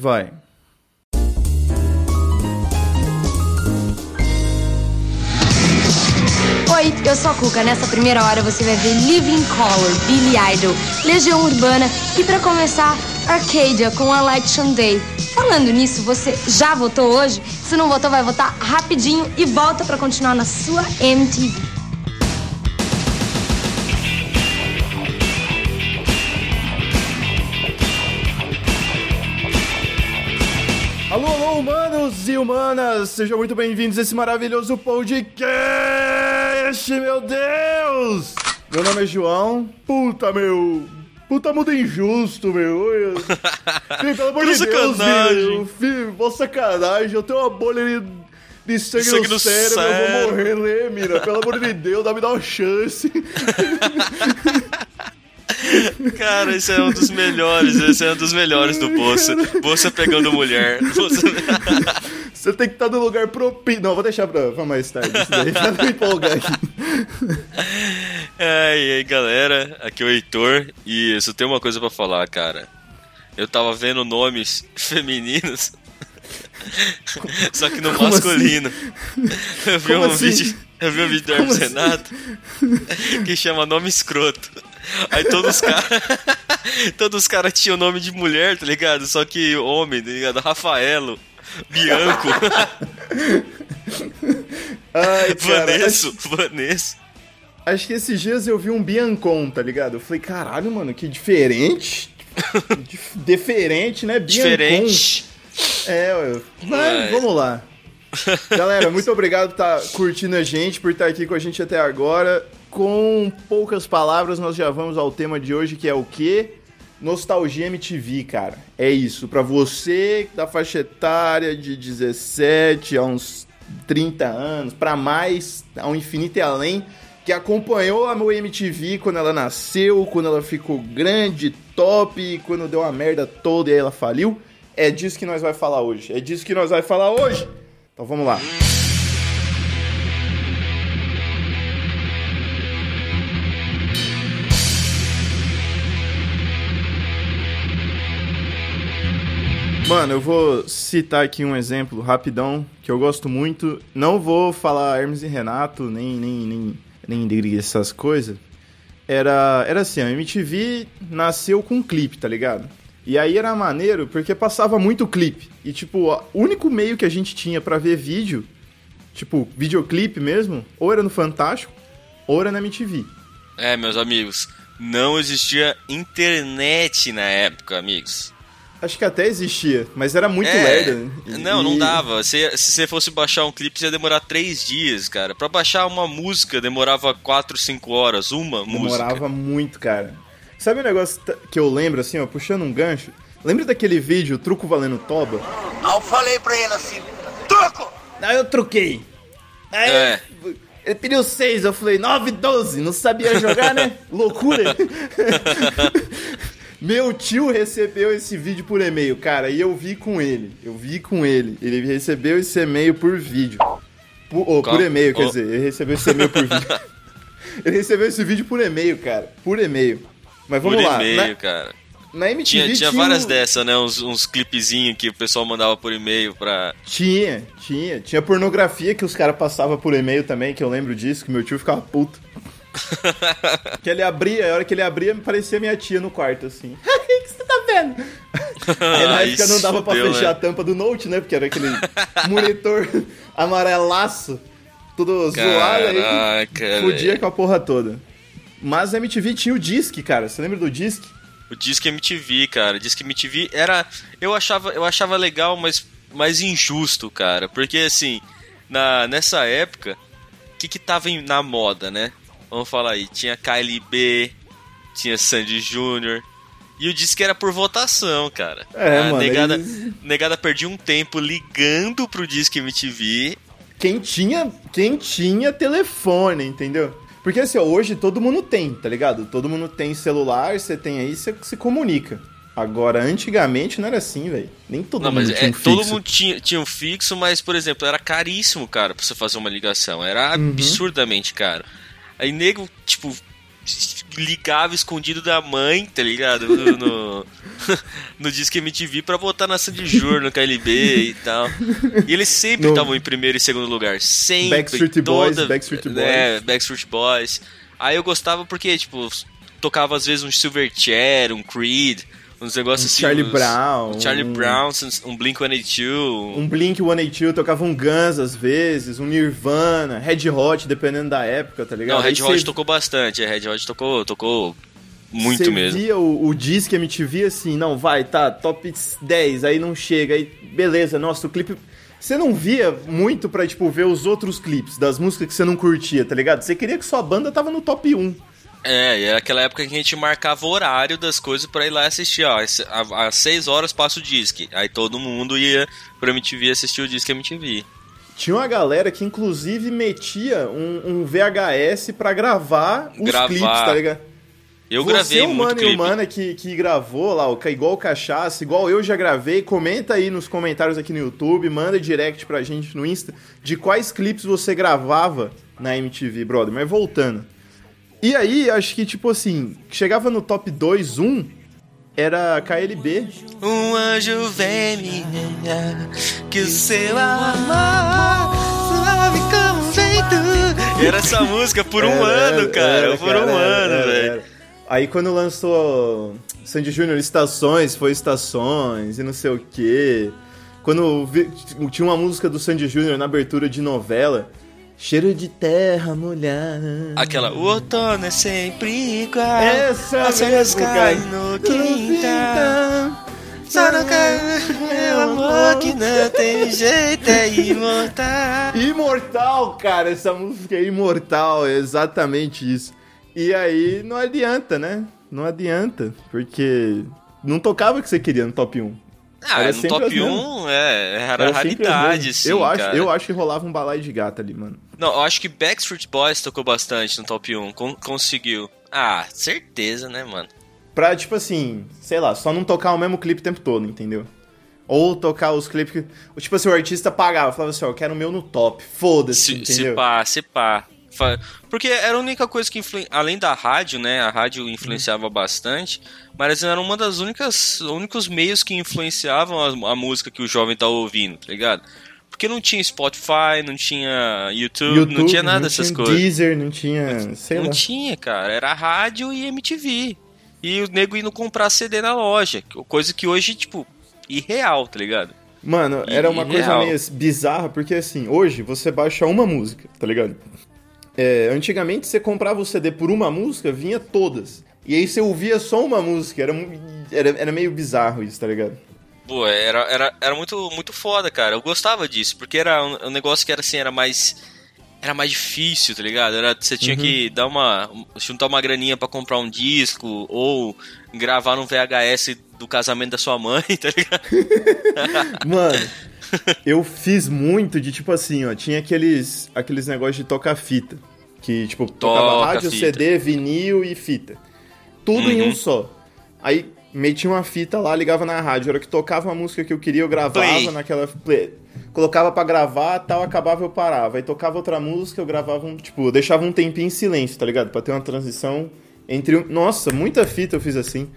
vai. Oi, eu sou a Cuca. Nessa primeira hora você vai ver Living Color, Billy Idol, Legião Urbana e para começar, Arcadia com Election Day. Falando nisso, você já votou hoje? Se não votou, vai votar rapidinho e volta para continuar na sua MTV. E humanas! Sejam muito bem-vindos a esse maravilhoso podcast, meu Deus! Meu nome é João. Puta, meu. Puta mundo injusto, meu. Filho, pelo amor de Deus, filho. Filho, mó sacanagem. Eu tenho uma bolha de, de sangue, Sangue no no cérebro. Eu vou cérebro. morrer, né, mina? Pelo amor de Deus, dá me dá uma chance. Cara, esse é um dos melhores, esse é um dos melhores do Bolsa. Bolsa pegando mulher. Bolsa... Você tem que estar no lugar propício. Não, vou deixar pra, pra mais tarde. Isso daí, pra não me empolgar aqui. É, e aí, galera, aqui é o Heitor e eu só tenho uma coisa pra falar, cara. Eu tava vendo nomes femininos, só que no Como masculino. Eu vi Como um assim? vídeo, eu vi um vídeo do Hermes assim? Renato que chama nome escroto. Aí todos os caras, todos os caras tinham nome de mulher, tá ligado? Só que homem, tá ligado? Rafaelo, Bianco, Ai, cara. Vanesso, Vanesso. Acho que esses dias eu vi um Biancon, tá ligado? Eu falei, caralho, mano, que diferente. Dif- Diferente, né? Biancon. Diferente. É, ué. mas Mas- vamos lá. Galera, muito obrigado por estar curtindo a gente, por estar aqui com a gente até agora. Com poucas palavras, nós já vamos ao tema de hoje, que é o quê? Nostalgia MTV, cara. É isso. Pra você da faixa etária de 17 a uns 30 anos, pra mais, ao infinito e além, que acompanhou a meu MTV quando ela nasceu, quando ela ficou grande, top, quando deu a merda toda e aí ela faliu. É disso que nós vai falar hoje. É disso que nós vai falar hoje. Então vamos lá. Mano, eu vou citar aqui um exemplo rapidão que eu gosto muito. Não vou falar Hermes e Renato, nem nem nem, nem essas coisas. Era era assim, a MTV nasceu com clipe, tá ligado? E aí era maneiro porque passava muito clipe. E tipo, o único meio que a gente tinha pra ver vídeo, tipo, videoclipe mesmo, ou era no Fantástico, ou era na MTV. É, meus amigos, não existia internet na época, amigos. Acho que até existia, mas era muito é, lerda. Não, não E- dava. Se, se você fosse baixar um clipe, ia demorar três dias, cara. Pra baixar uma música, demorava quatro, cinco horas. Uma Demorava música. muito, cara. Sabe um negócio que eu lembro, assim, ó, puxando um gancho? Lembra daquele vídeo, Truco Valendo Toba? Aí eu falei pra ele assim, truco! Aí eu troquei. Aí É. ele pediu seis, eu falei, nove, doze. Não sabia jogar, né? Loucura. Meu tio recebeu esse vídeo por e-mail, cara, e eu vi com ele. Eu vi com ele. Ele recebeu esse e-mail por vídeo. Por, oh, por e-mail, quer oh. dizer, ele recebeu esse e-mail por vídeo. ele recebeu esse vídeo por e-mail, cara. Por e-mail. Mas Por vamos lá. e-mail, Na, cara. na MTV Tinha, tinha um- várias dessas, né? Uns, uns clipezinhos que o pessoal mandava por e-mail pra. Tinha, tinha. Tinha pornografia que os caras passavam por e-mail também, que eu lembro disso, que meu tio ficava puto. Que ele abria, a hora que ele abria, me parecia minha tia no quarto, assim. O que você tá vendo? Aí na época não dava pra fechar né? a tampa do Note, né? Porque era aquele monitor amarelaço, tudo zoado, aí velho. com a porra toda. Mas a MTV tinha o Disque, cara. Você lembra do Disque? O Disque MTV, cara. Disque MTV era. Eu achava, eu achava legal, mas mais injusto, cara. Porque assim, na, nessa época, o que, que tava em- na moda, né? Vamos falar aí. Tinha KLB, tinha Sandy Júnior. E o Disque era por votação, cara. É, a mano, Negada, eles- negada perdia um tempo ligando pro Disque MTV. quem tinha, quem tinha telefone, entendeu? Porque assim, ó, hoje todo mundo tem, tá ligado? Todo mundo tem celular, você tem aí, você se comunica. Agora, antigamente não era assim, velho. Nem todo Não, mundo mas tinha é, um todo fixo. mundo tinha, tinha um fixo, mas, por exemplo, era caríssimo, cara, pra você fazer uma ligação. Era Uhum. absurdamente caro. Aí nego, tipo, ligava escondido da mãe, tá ligado? No, no, no Disque MTV pra botar na Sandy Júnior, no KLB e tal. E eles sempre estavam em primeiro e segundo lugar. Sempre. Backstreet Boys, Backstreet Boys. É, Backstreet Boys. Aí eu gostava porque, tipo, tocava às vezes um Silverchair, um Creed, uns negócios Um assim. Charlie uns- Brown, um Charlie um- Brown, um Blink-182. Um Blink 182 tocava um Guns às vezes, um Nirvana, Red Hot, dependendo da época, tá ligado? Não, Aí Red Hot cê- tocou bastante. É, Red Hot tocou, tocou muito Você mesmo. via o, o Disque MTV assim, não, vai, tá, top 10, aí não chega, aí beleza, nossa, o clipe... Você não via muito pra, tipo, ver os outros clipes das músicas que você não curtia, tá ligado? Você queria que sua banda tava no top 1. É, e era aquela época que a gente marcava o horário das coisas pra ir lá assistir. Ó, às- às 6 horas passa o disque. Aí todo mundo ia pra MTV assistir o disque MTV. Tinha uma galera que, inclusive, metia um, um VHS pra gravar os Gravar. clipes, tá ligado? Eu Você, gravei o muito mano e o clipe. mana que, que gravou lá, igual o Cachaça, igual eu já gravei, comenta aí nos comentários aqui no YouTube, manda direct pra gente no Insta de quais clipes você gravava na MTV, brother. Mas voltando. E aí, acho que, tipo assim, chegava no top 2, 1, era KLB. Um anjo vem me enganar, que o seu amor suave como um vento. Era essa música por um Era, ano, cara. era, por cara, um era, ano, velho. Aí quando lançou Sandy Júnior Estações, foi Estações e não sei o quê. Quando vi- tinha uma música do Sandy Júnior na abertura de novela, Cheiro de terra molhada. Aquela, o outono é sempre igual. Essa as folhas caem no quintal. Só não cai meu amor que não tem jeito, é imortal. Imortal, cara, essa música é imortal, é exatamente isso. E aí não adianta, né? Não adianta, porque não tocava o que você queria no top 1. Ah, Era no top as mesmas. 1 é, era, Era raridade, mesmas. sim, eu acho, cara. eu acho que rolava um balai de gata ali, mano. Não, eu acho que Backstreet Boys tocou bastante no top 1, con- conseguiu. Ah, certeza, né, mano? Pra, tipo assim, sei lá, só não tocar o mesmo clipe o tempo todo, entendeu? Ou tocar os clipes que. Tipo assim, o artista pagava, falava assim, ó, eu quero o meu no top. Foda-se, Se, entendeu? se pá, se pá. Porque era a única coisa que, influen- além da rádio, né? A rádio influenciava bastante, mas era uma das únicas únicos meios que influenciavam a, a música que o jovem tá ouvindo, tá ligado? Porque não tinha Spotify, não tinha YouTube, não tinha nada dessas tinha coisas. Deezer, não tinha. Sei não lá. tinha, cara. Era rádio e MTV. E o nego indo comprar CD na loja. Coisa que hoje, tipo, irreal, tá ligado? Mano, era uma coisa meio bizarra, porque assim, hoje você baixa uma música, tá ligado? É, antigamente você comprava o CD por uma música, vinha todas. E aí você ouvia só uma música, era, era, era meio bizarro isso, tá ligado? Pô, era, era, era muito, muito foda, cara. Eu gostava disso, porque era um, um negócio que era assim, era mais. Era mais difícil, tá ligado? Era, você tinha que dar uma. juntar uma graninha pra comprar um disco, ou gravar num VHS do casamento da sua mãe, tá ligado? Mano, eu fiz muito de tipo assim, ó, tinha aqueles aqueles negócios de tocar fita, que tipo tocava Toca rádio, fita. CD, vinil e fita. Tudo em Uhum. um só. Aí metia uma fita lá, ligava na rádio, a hora que tocava uma música que eu queria, eu gravava Play. naquela play. Colocava pra gravar, tal, acabava eu parava. Aí tocava outra música, eu gravava um, tipo, eu deixava um tempinho em silêncio, tá ligado? Pra ter uma transição entre um... Nossa, muita fita eu fiz assim.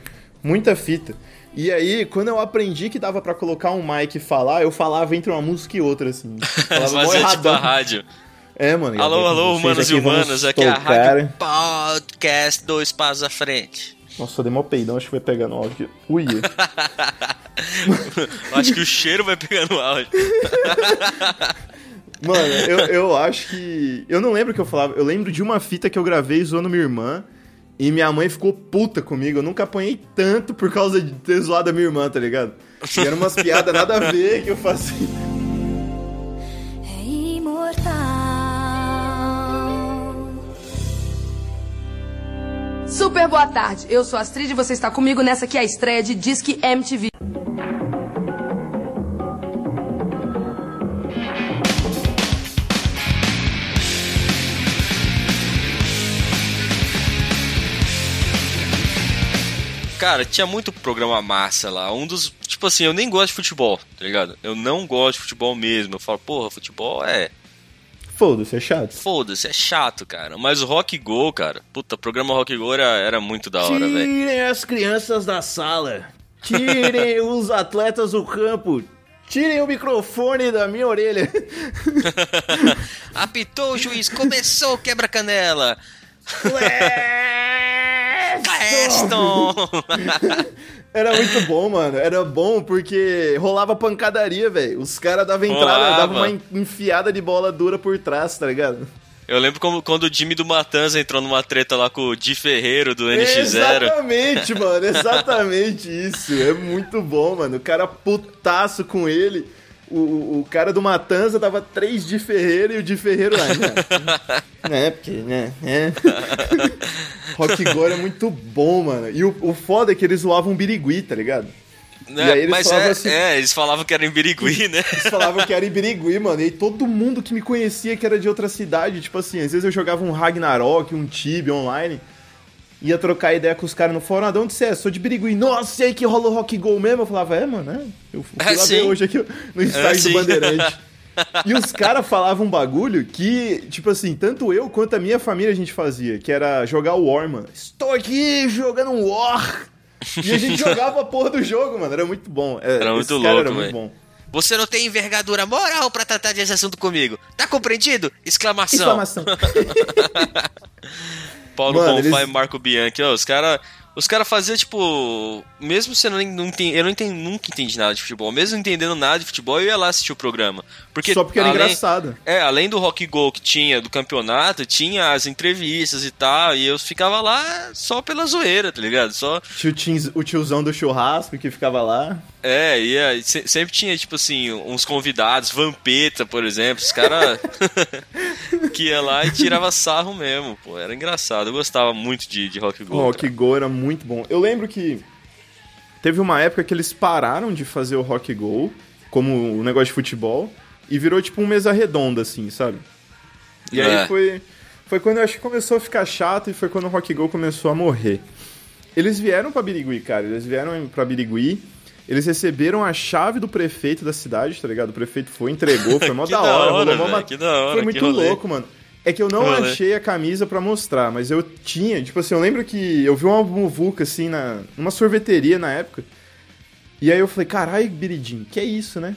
Muita fita. E aí, quando eu aprendi que dava pra colocar um mic e falar, eu falava entre uma música e outra, assim. Falava Fazia tipo a rádio. É, mano. Alô, alô, humanos e humanas, aqui é a rádio podcast dois passos à frente. Nossa, eu dei mó peidão, acho que vai pegar no áudio. Ui. Acho que o cheiro vai pegar no áudio. Mano, eu, eu acho que. Eu não lembro o que eu falava. Eu lembro de uma fita que eu gravei zoando minha irmã. E minha mãe ficou puta comigo. Eu nunca apanhei tanto por causa de ter zoado a minha irmã, tá ligado? E eram umas piadas nada a ver que eu fazia. é imortal. Super boa tarde. Eu sou a Astrid e você está comigo nessa que é a estreia de Disque MTV. Cara, tinha muito programa massa lá. Um dos. Tipo assim, eu nem gosto de futebol, tá ligado? Eu não gosto de futebol mesmo. Eu falo, porra, futebol é. Foda-se, é chato. Foda-se, é chato, cara. Mas o Rock Go, cara. Puta, programa Rock Go era, era muito da hora, velho. Tirem as crianças da sala. Tirem os atletas do campo. Tirem o microfone da minha orelha. Apitou o juiz, começou o quebra-canela. Cleston! Era muito bom, mano. Era bom porque rolava pancadaria, velho. Os caras davam entrada, davam uma enfiada de bola dura por trás, tá ligado? Eu lembro como, quando o Jimmy do Matanza entrou numa treta lá com o Di Ferreiro do NX0. Exatamente, mano. Exatamente isso. É muito bom, mano. O cara putaço com ele. O, o, cara do Matanza dava três de Ferreira e o de Ferreiro lá. Né? né? Porque, né? É. Rock Gore é muito bom, mano. E o, o foda é que eles zoavam Birigui, tá ligado? Né? E aí eles Mas falavam é, assim- é, eles falavam que era em Birigui, né? Eles falavam que era em Birigui, mano. E aí todo mundo que me conhecia que era de outra cidade, tipo assim, às vezes eu jogava um Ragnarok, um Tibia online, ia trocar ideia com os caras no fórum, ah, de onde você é? Sou de Birigui. Nossa, e aí que rola o Rock Go mesmo? Eu falava, é, mano, é. Eu fui É, lá sim. ver hoje aqui no estádio sim. do Bandeirante. E os caras falavam um bagulho que, tipo assim, tanto eu quanto a minha família a gente fazia, que era jogar War, mano. Estou aqui jogando um War. E a gente jogava a porra do jogo, mano. Era muito bom. É, Era muito louco, era muito bom. Você não tem envergadura moral pra tratar desse assunto comigo. Tá compreendido? Exclamação. Exclamação. Paulo Bonfá e Marco Bianchi. Ó, os caras os cara faziam, tipo. Mesmo você não, não entende, Eu não entendi, nunca entendi nada de futebol. Mesmo não entendendo nada de futebol, eu ia lá assistir o programa. Porque, Só porque era além- engraçado. É, além do rock go que tinha do campeonato, tinha as entrevistas e tal. E eu ficava lá só pela zoeira, tá ligado? Só. Tinha o tiozão do churrasco que ficava lá. É, ia, se- sempre tinha, tipo assim, uns convidados, Vampeta, por exemplo, os caras que ia lá e tirava sarro mesmo, pô, era engraçado, eu gostava muito de, de Rock Go. O Rock Go era muito bom. Eu lembro que teve uma época que eles pararam de fazer o Rock Go como um negócio de futebol e virou tipo um mesa redonda, assim, sabe? E É. aí foi, foi quando eu acho que começou a ficar chato e foi quando o Rock Go começou a morrer. Eles vieram pra Birigui, cara. Eles vieram pra Birigui. Eles receberam a chave do prefeito da cidade, tá ligado? O prefeito foi, entregou, foi mó da da hora. hora, rolou mó que da hora, Foi muito louco, mano. É que eu não achei a camisa pra mostrar, mas eu tinha, tipo assim, eu lembro que eu vi uma muvuca assim na numa sorveteria na época. E aí eu falei, carai, Biridim, que é isso, né?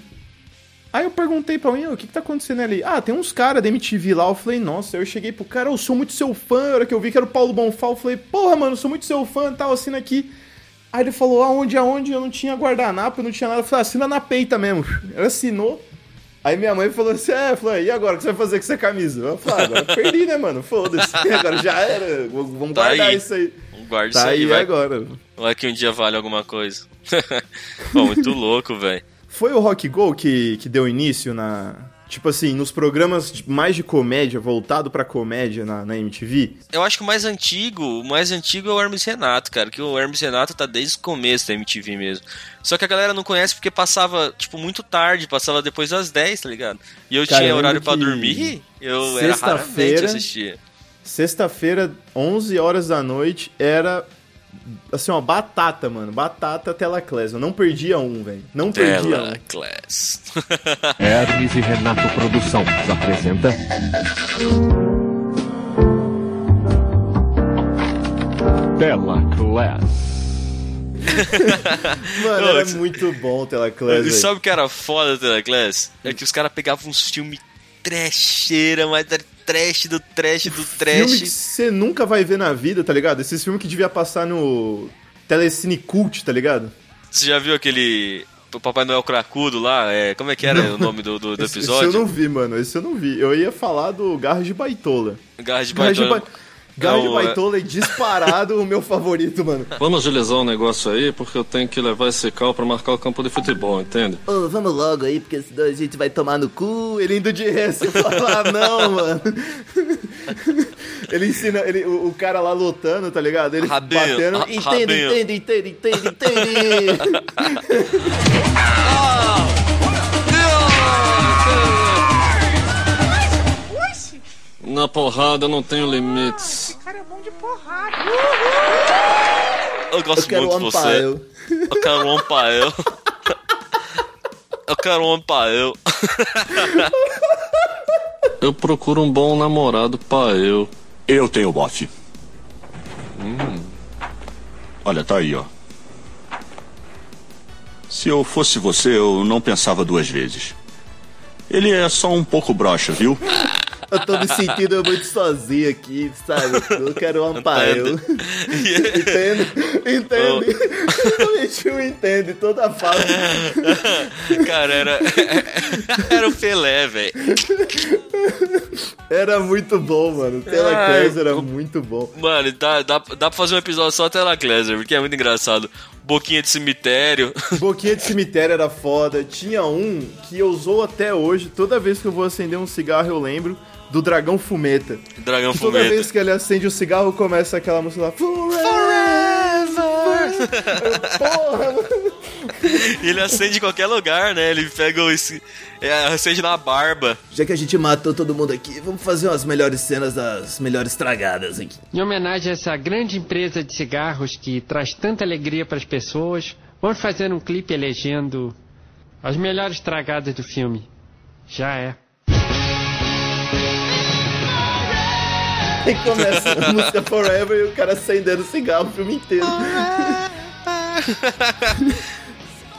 Aí eu perguntei pra mim, o que que tá acontecendo ali? Ah, tem uns caras da MTV lá. Eu falei, nossa, eu cheguei pro cara, eu sou muito seu fã. A hora que eu vi que era o Paulo Bonfá, eu falei, porra, mano, eu sou muito seu fã, tal, assina aqui. Aí ele falou, aonde, aonde? Eu não tinha guardanapo, eu não tinha nada. Eu falei, assina na peita mesmo. Ele assinou. Aí minha mãe falou assim, é, falou, e agora, o que você vai fazer com essa camisa? Eu falei, ah, agora eu perdi, né, mano? Foda-se, agora já era, vamos Tá guardar aí. isso aí. Guarda Tá isso aí, aí vai, agora. vai que um dia vale alguma coisa. Pô, muito louco, velho. Foi o Rock Go que, que deu início na. Tipo assim, nos programas mais de comédia, voltado pra comédia na, na MTV? Eu acho que o mais antigo, o mais antigo é o Hermes Renato, cara, que o Hermes Renato tá desde o começo da MTV mesmo. Só que a galera não conhece porque passava, tipo, muito tarde, passava depois das 10, tá ligado? E eu Cara, eu tinha horário que dormir, eu era raramente assistia. Sexta-feira, 11 horas da noite, era. Assim, ó, batata, mano. Batata tela class. Eu não perdia um, velho. Não perdia Tela um. Class. Hermes e Renato Produções apresenta Tela Class. Mano, Ô, era muito bom o tela class, E sabe o que era foda da Tela Class? É que os caras pegavam uns filmes trecheira, mas era trash do trash do Filme que trash. você nunca vai ver na vida, tá ligado? Esses filmes que devia passar no Telecine Cult, tá ligado? Você já viu aquele o Papai Noel Cracudo lá? É, como é que era o nome do, do, do Esse- episódio? Esse eu não vi, mano. Esse eu não vi. Eu ia falar do Garra de Baitola. Garra de Garra de, Baitola. Garra de é- Baitola é disparado o meu favorito, mano. Vamos agilizar o negócio aí, porque eu tenho que levar esse carro pra marcar o campo de futebol, entende? Ô, vamos logo aí, porque senão a gente vai tomar no cu. Ele indo de ré, você fala, ah, não, mano. Ele ensina, ele, o, o cara lá lutando, tá ligado? Ele Rabinho, batendo. Entende, entende, entende, entende, entende. Na porrada eu não tenho limites. Eu gosto Eu muito um de você. Eu quero um amparo. Eu quero um amparo. Eu procuro um bom namorado pra eu. Eu tenho o bote. Olha, tá aí, ó. Se eu fosse você, eu não pensava duas vezes. Ele é só um pouco broxa, viu? Eu tô me sentindo muito sozinho aqui, sabe? Eu quero um amparo. Entende? Entende? O Michu entende toda a fala. Cara, era. Era o Pelé, velho. Era muito bom, mano. O Telaclass era muito bom. Mano, dá, dá, dá pra fazer um episódio só Telaclaser, porque é muito engraçado. Boquinha de cemitério. Boquinha de cemitério era foda. Tinha um que eu usou até hoje. Toda vez que eu vou acender um cigarro, eu lembro do Dragão Fumeta. Dragão Que toda Fumeta. vez que ele acende o cigarro, começa aquela música lá. Forever! Porra. E ele acende em qualquer lugar, né? Ele pega o. esse- É, acende na barba. Já que a gente matou todo mundo aqui, vamos fazer umas melhores cenas das melhores tragadas aqui. Em homenagem a essa grande empresa de cigarros que traz tanta alegria para as pessoas, vamos fazer um clipe elegendo as melhores tragadas do filme. Já é. Aí começa a música Forever e o cara acendendo cigarro o filme inteiro.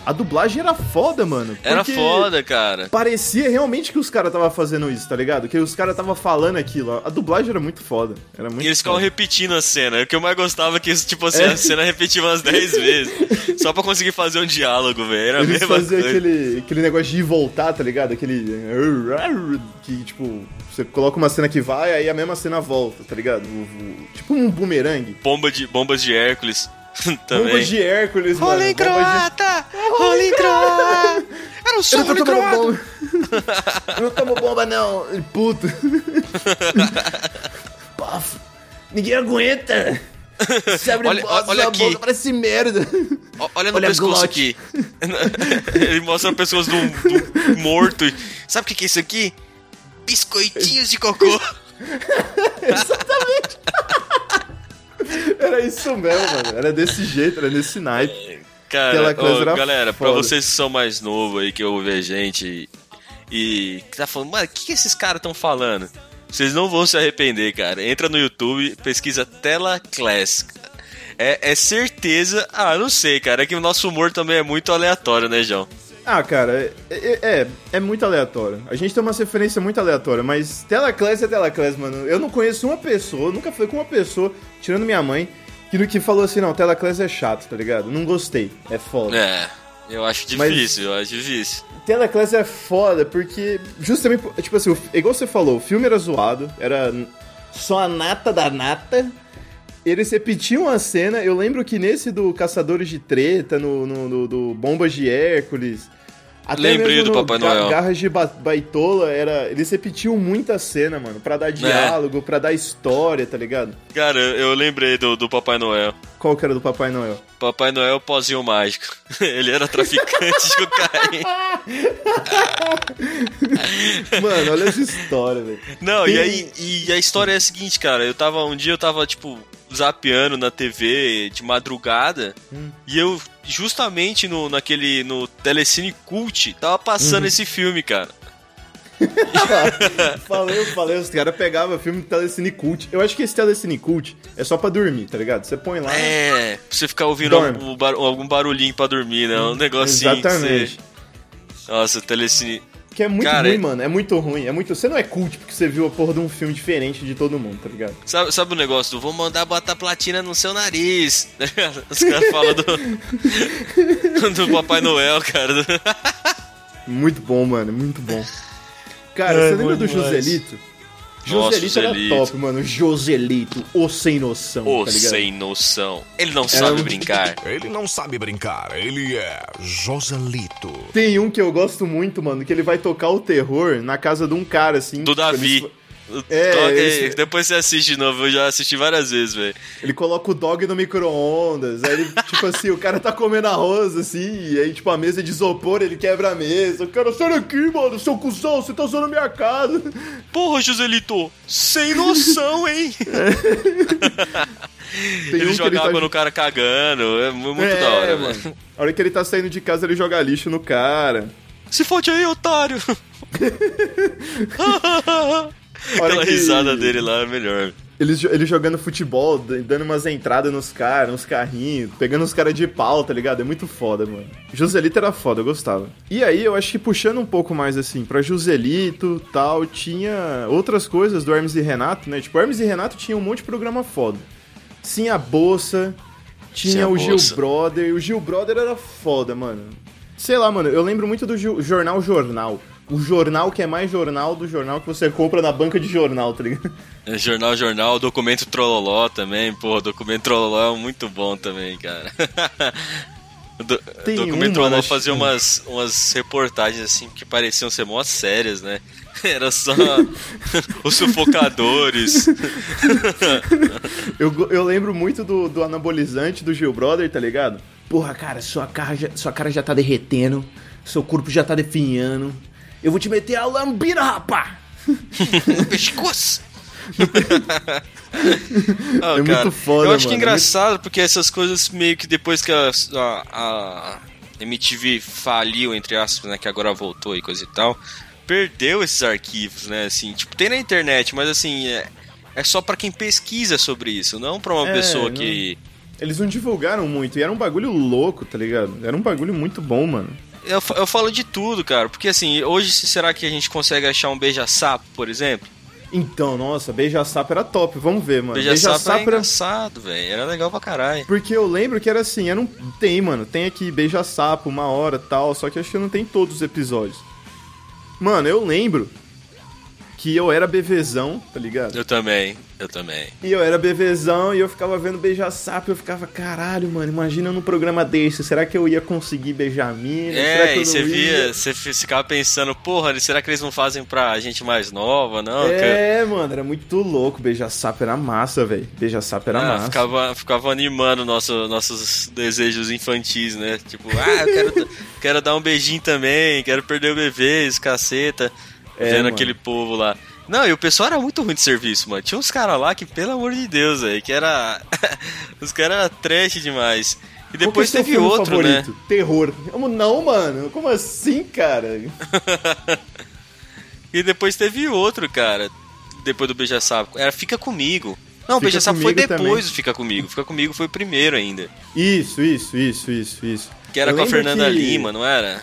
A dublagem era foda, mano. Era foda, cara. Parecia realmente que os caras tava fazendo isso, tá ligado? Que os caras tava falando aquilo. A dublagem era muito foda. Era muito E eles ficavam repetindo a cena. O que eu mais gostava é que, tipo assim, É. a cena repetia umas 10 vezes. Só pra conseguir fazer um diálogo, velho. Era a Eles mesma faziam coisa. aquele, aquele negócio de ir e voltar, tá ligado? Aquele. Que, tipo, você coloca uma cena que vai, aí a mesma cena volta, tá ligado? O- o- tipo um bumerangue. Bomba de, bombas de Hércules. Também. Bomba de Hércules, mano. Bomba de- croata! Rolê croata! Era um Eu não rolê tomando croata! bomba. Eu não tomo bomba, não. Puto. Paf. Ninguém aguenta. Você abre Olha- olha, olha a aqui. boca, parece merda. Ó, Olha no Olha pescoço glote. aqui. Ele mostra o pescoço do, do morto. Sabe o que, que é isso aqui? Biscoitinhos de cocô. Era isso mesmo, mano. Era desse jeito, era nesse naipe. Cara, era galera, pra foda. vocês que são mais novos aí, que ouvem a gente e que tá falando, mano, o que, que esses caras estão falando? Vocês não vão se arrepender, cara. Entra no YouTube, pesquisa Tela Classic. É, é certeza. Ah, não sei, cara. É que o nosso humor também é muito aleatório, né, João? Ah, cara, é, é, é, muito aleatório. A gente tem uma referência muito aleatória, mas Telaclass é Telaclass, mano. Eu não conheço uma pessoa, nunca falei com uma pessoa, tirando minha mãe, que, que falou assim, não, Telaclass é chato, tá ligado? Não gostei, é foda. É, eu acho Mas- difícil, eu acho difícil. Telaclass é foda porque, justamente, tipo assim, igual você falou, o filme era zoado, era só a nata da nata. Eles repetiam a cena, eu lembro que nesse do Caçadores de Treta, no, no- no- do Bombas de Hércules. Até Lembrei mesmo do no Papai Ga- Noel. Garras de Ba- Baitola, era, eles repetiam muita cena, mano, pra dar diálogo, pra dar história, tá ligado? Cara, eu lembrei do, do Papai Noel. Qual que era do Papai Noel? Papai Noel pozinho mágico. Ele era traficante de cocaína. Mano, olha essa história, velho. Não, Tem- e aí e a história é a seguinte, cara. Eu tava um dia eu tava tipo zapeando na TV de madrugada Hum. e eu justamente no naquele no Telecine Cult tava passando Uhum. esse filme, cara. falei, falei, os caras pegavam filme de Telecine Cult. Eu acho que esse Telecine Cult é só pra dormir, tá ligado? Você põe lá. É, pra você ficar ouvindo algum, bar- algum barulhinho pra dormir, né? Um negocinho. que Exatamente. você- Nossa, Telecine. Que é muito Cara, ruim, mano. É muito ruim. É muito... Você não é cult porque você viu a porra de um filme diferente de todo mundo, tá ligado? Sabe, sabe o negócio do vou mandar botar platina no seu nariz? Os caras falam do. do Papai Noel, cara. Muito bom, mano. Muito bom. Cara, É, você lembra do. Joselito? Joselito era top, mano. Joselito, o sem noção, Ô, tá ligado? sem noção. Ele não Era sabe um- brincar. Ele não sabe brincar, ele é Joselito. Tem um que eu gosto muito, mano, que ele vai tocar o terror na casa de um cara, assim. Do tipo, Davi. ele- É, esse- Depois você assiste de novo, eu já assisti várias vezes, velho. Ele coloca o dog no micro-ondas, aí ele, tipo assim, o cara tá comendo arroz, assim, e aí, tipo, a mesa é de isopor, ele quebra a mesa. O cara, sai daqui, mano, seu cuzão, você tá usando minha casa. Porra, Joselito, sem noção, hein? Tem ele um joga ele tá- água no cara cagando, é mu- muito É, da hora, mano. A hora que ele tá saindo de casa, ele joga lixo no cara. Se fode aí, otário! Aquela que- risada dele lá é melhor. Eles, jo- ele jogando futebol, dando umas entradas nos caras, nos carrinhos, pegando os caras de pau, tá ligado? É muito foda, mano. Joselito era foda, eu gostava. E aí, eu acho que puxando um pouco mais assim, pra Joselito tal, tinha outras coisas do Hermes e Renato, né? Tipo, o Hermes e Renato tinha um monte de programa foda. Tinha a Bolsa, tinha a o Gil Bolsa. Brother, o Gil Brother era foda, mano. Sei lá, mano, eu lembro muito do Gil- Jornal Jornal. O jornal que é mais jornal do jornal que você compra na banca de jornal, tá ligado? É, Jornal, jornal, documento Trololó também, pô, documento Trololó é muito bom também, cara. Do, Tem documento Trololó fazia umas, umas reportagens assim que pareciam ser mó sérias, né? Era só os sufocadores. Eu, eu lembro muito do, do anabolizante do Gil Brother, tá ligado? Porra, cara, sua cara, já, sua cara já tá derretendo, seu corpo já tá definhando. Eu vou te meter a lambida, rapá! pescoço. Ah, É muito foda, Eu acho que mano, é engraçado porque essas coisas meio que depois que a, a, a MTV faliu, entre aspas, né, que agora voltou e coisa e tal, perdeu esses arquivos, né, assim, tipo, tem na internet, mas assim, é, é só pra quem pesquisa sobre isso, não pra uma É, pessoa não- que... Eles não divulgaram muito e era um bagulho louco, tá ligado? Era um bagulho muito bom, mano. Eu, eu falo de tudo, cara, porque assim, hoje será que a gente consegue achar um beija-sapo, por exemplo? Então, nossa, Beija-Sapo era top, vamos ver, mano. Beija-sapo era era... engraçado, velho, era legal pra caralho. Porque eu lembro que era assim, era um... tem, mano, tem aqui Beija-Sapo, uma hora tal, só que acho que não tem todos os episódios. Mano, eu lembro que eu era bevezão, tá ligado? Eu também, eu também. E eu era bevezão e eu ficava vendo Beija-Sapo e eu ficava, caralho, mano, imagina num programa desse, será que eu ia conseguir beijar a mina? É, e você via, ia? você fi- ficava pensando, porra, será que eles não fazem pra gente mais nova, não? É, mano, era muito louco, Beija-Sapo era massa, velho. Beija-Sapo era Ah, massa. ficava, ficava animando nosso, nossos desejos infantis, né? Tipo, ah, eu quero, quero dar um beijinho também, quero perder o bebê, esse caceta. É, vendo mano. aquele povo lá. Não, e o pessoal era muito ruim de serviço, mano. Tinha uns caras lá que, pelo amor de Deus, velho, que era. Os caras eram trash demais. E é depois seu teve filme outro, favorito? né? Terror. Como não, mano? Como assim, cara? E depois teve outro, cara. Depois do Beija-Sapo. Era Fica Comigo. Não, o Fica Beija-Sapo foi depois também. do Fica Comigo. Fica Comigo foi o primeiro ainda. Isso, isso, isso, isso, isso. Que era Eu com a Fernanda que- Lima, não era?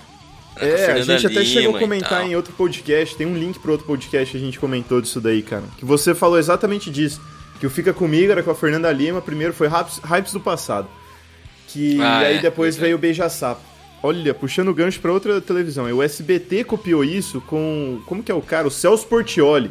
É, a Fernanda gente até chegou a Lima comentar em outro podcast, tem um link pro outro podcast, a gente comentou disso daí, cara. Que você falou exatamente disso. Que o Fica Comigo era com a Fernanda Lima, primeiro foi Hypes, Hypes do Passado. Que Ah, aí é, depois é. veio o Beija-Sapo. Olha, puxando o gancho pra outra televisão. E o SBT copiou isso com. Como que é o cara? O Celso Portioli.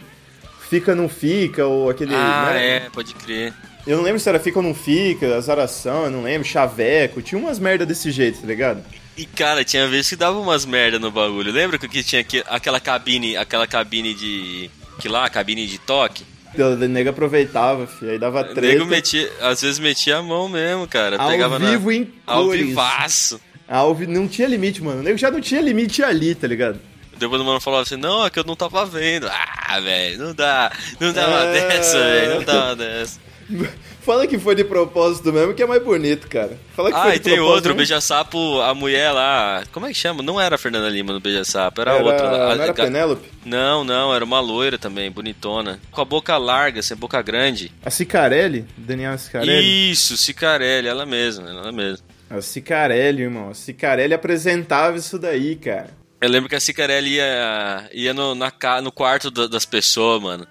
Fica, não fica, ou aquele. Ah, né? é, pode crer. Eu não lembro se era Fica ou não fica, Azaração, eu não lembro, Chaveco. Tinha umas merda desse jeito, tá ligado? E cara, tinha vezes que dava umas merda no bagulho. Lembra que tinha aqui- aquela cabine, aquela cabine de. Que lá, cabine de toque? O nego aproveitava, filho, aí dava O treta. nego metia, às vezes metia a mão mesmo, cara. Ao Pegava vivo na, em Ao cores. vivaço. Ao vi- Não tinha limite, mano. O nego já não tinha limite ali, tá ligado? Depois o mano falava assim, não, é que eu não tava vendo. Ah, velho, não dá. Não dá uma É. dessa, velho. Não dá uma dessa. Fala que foi de propósito mesmo, que é mais bonito, cara. Fala que Ah, foi e de tem outro. Beija-Sapo, a mulher lá. Como é que chama? Não era a Fernanda Lima no Beija-Sapo, era, Era- outra lá. não era A- Penélope? Não, não, era uma loira também, bonitona. Com a boca larga, assim, boca grande. A Cicarelli, Daniela Cicarelli. Isso, Cicarelli, ela mesma, ela mesma. A Cicarelli, irmão. A Cicarelli apresentava isso daí, cara. Eu lembro que a Cicarelli ia, ia no, na, no quarto da- das pessoas, mano.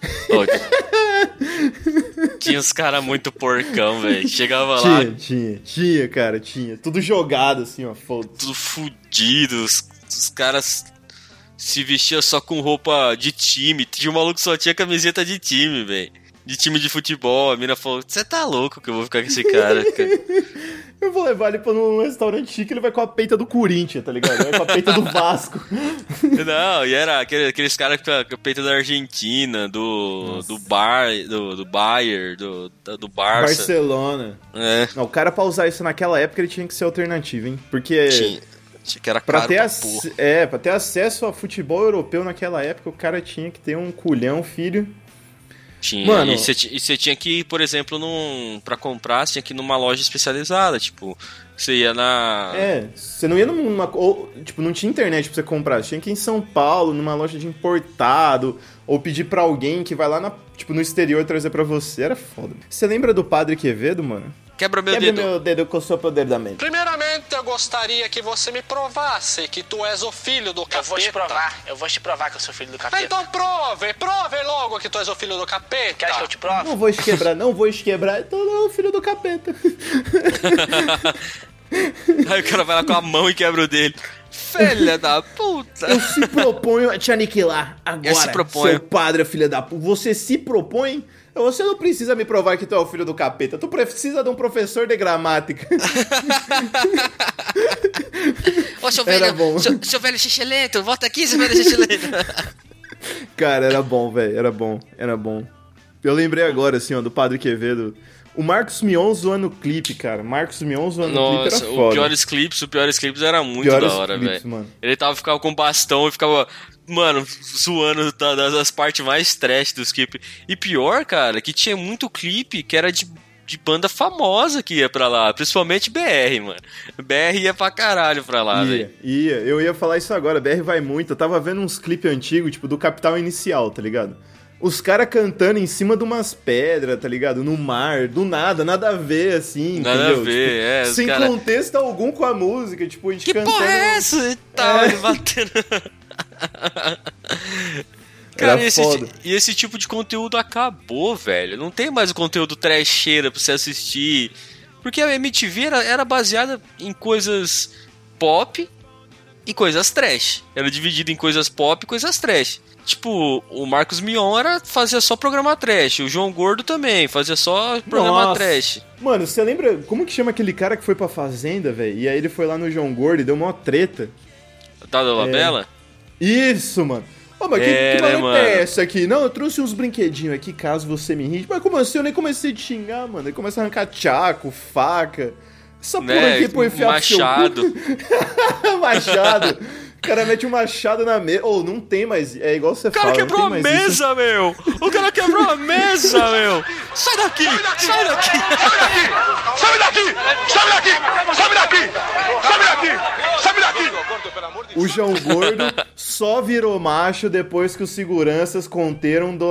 Tinha uns caras muito porcão, velho. Chegava lá, Tinha, tinha, tinha, cara, tinha. Tudo jogado assim, ó, foda tudo fudido. Os, os caras se vestiam só com roupa de time. Tinha um maluco que só tinha camiseta de time, velho. De time de futebol. A mina falou: Você tá louco que eu vou ficar com esse cara? Eu vou levar ele pra um restaurante chique, ele vai com a peita do Corinthians, tá ligado? Vai com a peita do Vasco. Não, e era aquele- aqueles caras com a peita da Argentina, do, do Bar, do, do Bayern, do, do Barça. Barcelona. É, Não, o cara pra usar isso naquela época ele tinha que ser alternativo, hein? Porque tinha, tinha que era pra ter, pra é, pra ter acesso a futebol europeu naquela época, o cara tinha que ter um culhão, filho. Tinha. Mano- E você ti- você tinha que ir, por exemplo, num, pra comprar, você tinha que ir numa loja especializada, tipo, você ia na... É, você não ia numa. Ou, tipo, não tinha internet pra você comprar. Você tinha que ir em São Paulo, numa loja de importado, ou pedir pra alguém que vai lá na. tipo, no exterior trazer pra você. Era foda. Você lembra do Padre Quevedo, mano? Quebra meu Quebra dedo. meu dedo com o seu poder da mente. Primeiramente, eu gostaria que você me provasse que tu és o filho do capeta. Eu vou te provar, eu vou te provar que eu sou filho do capeta. Então prove, prove logo que tu és o filho do capeta. Quer que eu te prove? Não vou te quebrar, não vou te quebrar. Então não, filho do capeta. Aí o cara vai lá com a mão e quebra o dele. Filha da puta. Eu se proponho a te aniquilar agora. Eu se proponho. Seu padre, filha da puta. Você se propõe? Você não precisa me provar que tu é o filho do capeta. Tu precisa de um professor de gramática. Ô, seu Era bom. seu, seu velho xixelento, volta aqui, seu velho xixelento. Cara, era bom, velho. Era bom. Era bom. Eu lembrei agora, assim, ó, do Padre Quevedo. O Marcos Mion zoando o clipe, cara. Marcos Mion zoando o clipe Nossa, era o piores clipes, o piores clipes era muito Piores da hora, velho. mano. Ele tava ficava com bastão e ficava, mano, zoando da- das, das partes mais trash dos clipes. E pior, cara, que tinha muito clipe que era de, de banda famosa que ia pra lá, principalmente BR, mano. BR ia pra caralho pra lá, velho. Ia, ia. Eu ia falar isso agora. BR vai muito. Eu tava vendo uns clipes antigos, tipo, do Capital Inicial, tá ligado? Os caras cantando em cima de umas pedras, tá ligado? No mar, do nada, nada a ver, assim, Nada entendeu? a ver, Tipo, é, Sem cara- contexto algum com a música, tipo, a gente Que cantando... porra é essa? E tal, É. ele batendo. Cara, e esse, e esse tipo de conteúdo acabou, velho. Não tem mais o conteúdo trecheira pra você assistir. Porque a MTV era, era baseada em coisas pop e coisas trash. Era dividido em coisas pop e coisas trash. Tipo, o Marcos Mion era, fazia só programa trash. O João Gordo também fazia só programa Nossa. trash. Mano, você lembra... Como que chama aquele cara que foi pra Fazenda, velho? E aí ele foi lá no João Gordo e deu uma treta. Tá da Labela? Isso, mano. Ô, mas que, É, que né, maleta mano? é essa aqui? Não, eu trouxe uns brinquedinhos aqui, caso você me irrite. Mas como assim? Eu nem comecei a te xingar, mano. Ele começa a arrancar tchaco, faca. Essa porra Né? aqui pra eu enfiar pro seu. Machado. O cara mete um machado na mesa. Ou não tem mais. É igual você O cara fala. quebrou a mais isso. mesa, meu! O cara quebrou a mesa, meu! Sai daqui! Sai daqui! Sobe daqui! Sobe daqui! Sobe daqui! Sobe daqui! Sobe daqui! O João Gordo só virou macho depois que os seguranças conteram do-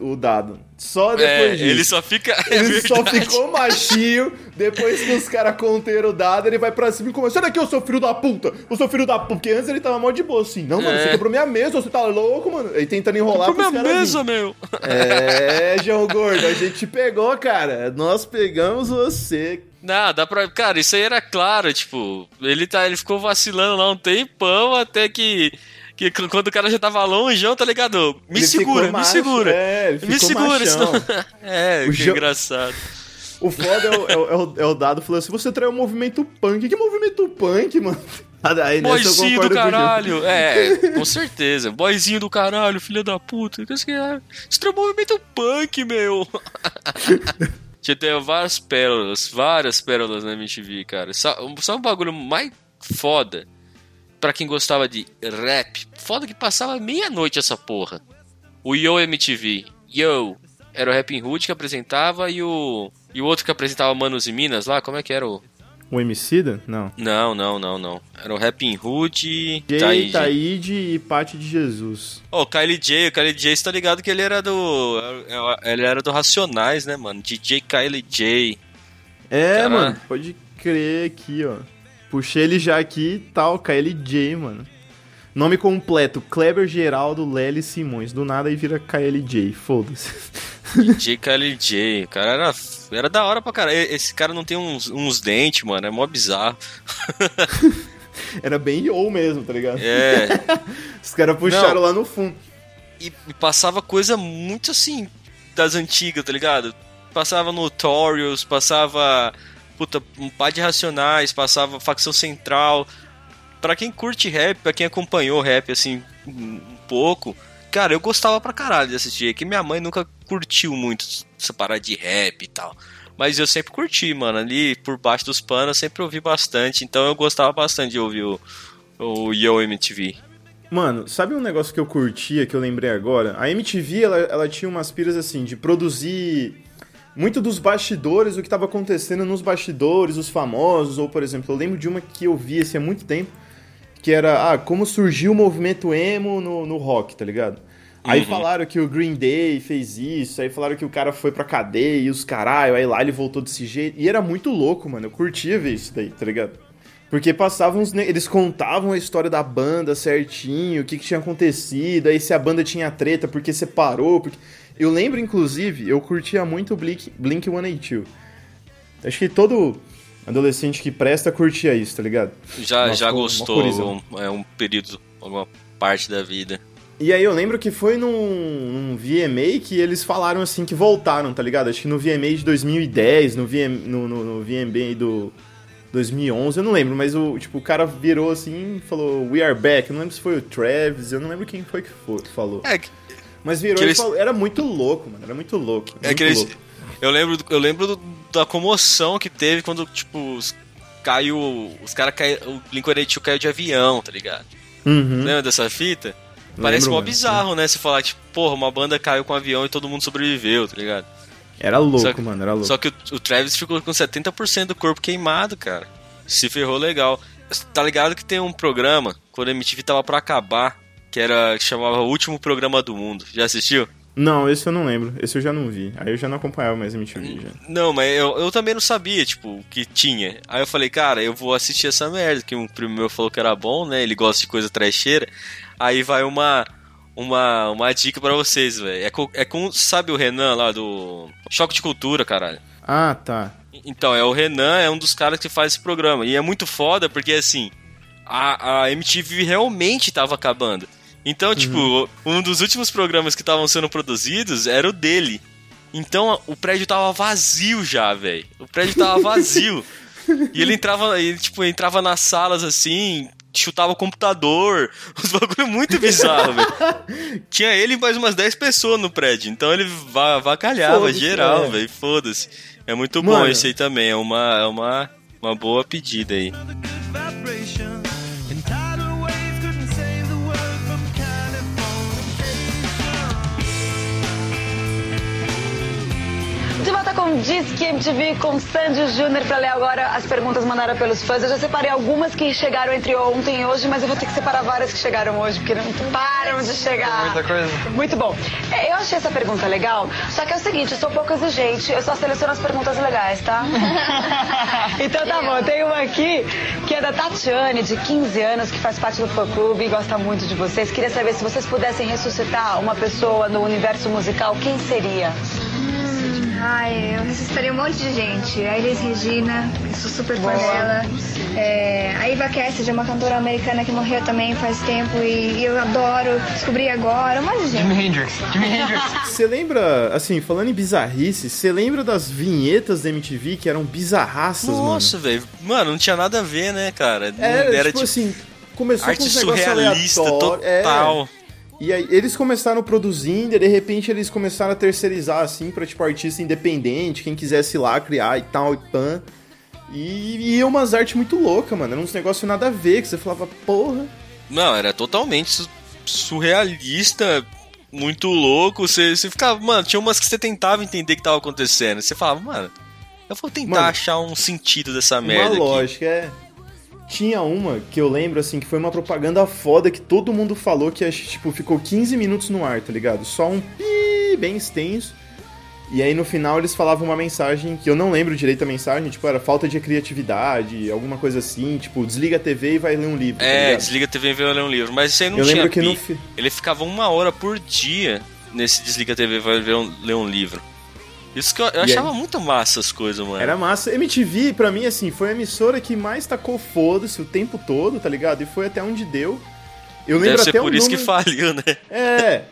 o, o dado. Só depois É, disso. ele só fica. é Ele só ficou machinho depois que os caras conteram o dado, ele vai pra cima e começa. Sai daqui, eu sou filho da puta! Eu sou filho da puta! Porque antes ele tava mó de boa assim. Não, mano, É. você quebrou minha mesa, você tá louco, mano. Aí tentando enrolar Quebrou pros minha mesa, virem. meu! É, João Gordo, a gente te pegou, cara. Nós pegamos você. Não, dá pra. Cara, isso aí era claro, tipo, ele, tá, ele ficou vacilando lá um tempão até que. Que quando o cara já tava longeão, tá ligado? Me Ele segura, me macho, segura. é, me segura, senão. é, O que Jo- engraçado. O foda é o, é o- é o- é o dado falando assim: você traiu o movimento punk. Que movimento punk, mano? Aí, Boizinho do concordo com o caralho. É, com certeza. Boizinho do caralho, filho da puta. É? Isso é um movimento punk, meu. Tinha tem várias pérolas, várias pérolas na MTV, cara. Só, só um bagulho mais foda pra quem gostava de rap. Foda que passava meia-noite essa porra. O Yo MTV. Yo. Era o Rap Hood que apresentava e o. E o outro que apresentava Manos e Minas lá, como é que era o. O Emicida? Não. Não, não, não, não. Era o Rapping Hood e Jay, Taíde. E Pati de Jesus. Ô, o Kylie J, o Kylie J, você tá ligado que ele era do. Ele era do Racionais, né, mano? DJ Kylie J. É, Cara. mano, pode crer aqui, ó. Puxei ele já aqui, tal, KLJ, mano. Nome completo, Kleber Geraldo Lely Simões. Do nada aí vira KLJ, foda-se. DJ Kylie J. O cara era, era da hora pra caralho. Esse cara não tem uns, uns dentes, mano. É mó bizarro. Era bem yo mesmo, tá ligado? É. Os caras puxaram Não. lá no fundo. E, e passava coisa muito assim das antigas, tá ligado? Passava Notorious, passava. Puta, um par de racionais, passava facção central. Pra quem curte rap, pra quem acompanhou rap assim um pouco, cara, eu gostava pra caralho de assistir. É que minha mãe nunca curtiu muito essa parada de rap e tal. Mas eu sempre curti, mano. Ali por baixo dos panos sempre ouvi bastante. Então eu gostava bastante de ouvir o, o Yo MTV. Mano, sabe um negócio que eu curtia, que eu lembrei agora? A MTV, ela, ela tinha umas piras assim, de produzir muito dos bastidores, o que tava acontecendo nos bastidores, os famosos, ou por exemplo, eu lembro de uma que eu vi assim, há muito tempo, que era, ah, como surgiu o movimento emo no, no rock, tá ligado? Aí Uhum. falaram que o Green Day fez isso, aí falaram que o cara foi pra cadeia e os caralho, aí lá ele voltou desse jeito. E era muito louco, mano. Eu curtia ver isso daí, tá ligado? Porque passavam uns. Eles contavam a história da banda certinho, o que, que tinha acontecido, aí se a banda tinha treta, porque separou. Porque... Eu lembro, inclusive, eu curtia muito o Blink, Blink 182. Acho que todo adolescente que presta curtia isso, tá ligado? Já, Nossa, já gostou um, é, um período, alguma parte da vida. E aí eu lembro que foi num, num VMA que eles falaram assim que voltaram, tá ligado? Acho que no VMA de 2010, no, VM, no, no, no VMA do 2011, eu não lembro, mas o, tipo, o cara virou assim e falou We are back. Eu não lembro se foi o Travis, eu não lembro quem foi que foi, que falou. É, que- Mas virou e eles- falou, era muito louco, mano, era muito louco. é muito que eles, louco. eu lembro, eu lembro do- da comoção que teve quando, tipo, os, caiu, os caras caiu, o Blink-182 caiu de avião, tá ligado? Uhum. Lembra dessa fita? Parece mó bizarro, né? Você falar, tipo, porra, uma banda caiu com um avião e todo mundo sobreviveu, tá ligado? Era louco, que- mano, era louco. Só que o, o Travis ficou com 70% do corpo queimado, cara. Se ferrou legal. Tá ligado que tem um programa, quando a MTV tava pra acabar, que era que chamava O Último Programa do Mundo. Já assistiu? Não, esse eu não lembro, esse eu já não vi. Aí eu já não acompanhava mais MTV já. Não, mas eu, eu também não sabia, tipo, que tinha. Aí eu falei, cara, eu vou assistir essa merda, que um primo meu falou que era bom, né? Ele gosta de coisa trecheira. Aí vai uma uma, uma dica pra vocês, velho. É com, é com, sabe o Renan lá do Choque de Cultura, caralho. Ah, tá. Então, é o Renan, é um dos caras que faz esse programa. E é muito foda porque, assim, a, a MTV realmente tava acabando. Então, tipo, um dos últimos programas que estavam sendo produzidos era o dele. Então, o prédio tava vazio já, velho. O prédio tava vazio. e ele entrava, ele, tipo, entrava nas salas assim, chutava o computador. Uns bagulho muito bizarro, velho. Tinha ele e mais umas 10 pessoas no prédio. Então ele va vacalhava geral, é. velho. Foda-se. É muito bom Mano. esse aí também. É uma, é uma, uma boa pedida aí. Com Disque MTV com Sandy Júnior pra ler agora as perguntas mandadas pelos fãs. Eu já separei algumas que chegaram entre ontem e hoje, mas eu vou ter que separar várias que chegaram hoje, porque não param de chegar. Muita coisa. Muito bom. É, eu achei essa pergunta legal, só que é o seguinte, eu sou pouco exigente, eu só seleciono as perguntas legais, tá? então tá bom, tem uma aqui que é da Tatiane, de 15 anos, que faz parte do fã-clube e gosta muito de vocês. Queria saber se vocês pudessem ressuscitar uma pessoa no universo musical, quem seria? Ai, eu ressuscitaria um monte de gente. A Elis Regina, eu sou super fã dela. É, a Eva Cassidy é uma cantora americana que morreu também faz tempo e, e eu adoro, descobri agora, um monte de gente. Hendrix. Jimi Hendrix. Você lembra, assim, falando em bizarrice, você lembra das vinhetas da MTV que eram bizarraças, mano? Nossa, velho. Mano, não tinha nada a ver, né, cara? Não Era, tipo, assim, começou arte com negócios surrealista aleatórios. é. E aí eles começaram produzindo, e de repente eles começaram a terceirizar, assim, pra, tipo, artista independente, quem quisesse ir lá criar e tal, e pan. E, e umas artes muito loucas, mano. Era uns negócios nada a ver, que você falava, porra. Não, era totalmente su- surrealista, muito louco. Você, você ficava, mano, tinha umas que você tentava entender o que tava acontecendo. Você falava, mano, eu vou tentar Mano, achar um sentido dessa Uma merda aqui. lógica, é. Tinha uma que eu lembro, assim, que foi uma propaganda foda que todo mundo falou que, tipo, ficou 15 minutos no ar, tá ligado? Só um pi bem extenso. E aí no final eles falavam uma mensagem que eu não lembro direito a mensagem, tipo, era falta de criatividade, alguma coisa assim, tipo, desliga a TV e vai ler um livro. tá É, ligado? desliga a TV e vê ler um livro. Mas isso aí não Eu tinha lembro que pi. fi- Ele ficava uma hora por dia nesse desliga a TV e vai ver um- ler um livro. Isso que eu, eu achava aí? muito massa as coisas, mano. Era massa. MTV, pra mim, assim, foi a emissora que mais tacou foda-se o tempo todo, tá ligado? E foi até onde deu. Eu lembro Deve ser até por o isso que faliu, né? É.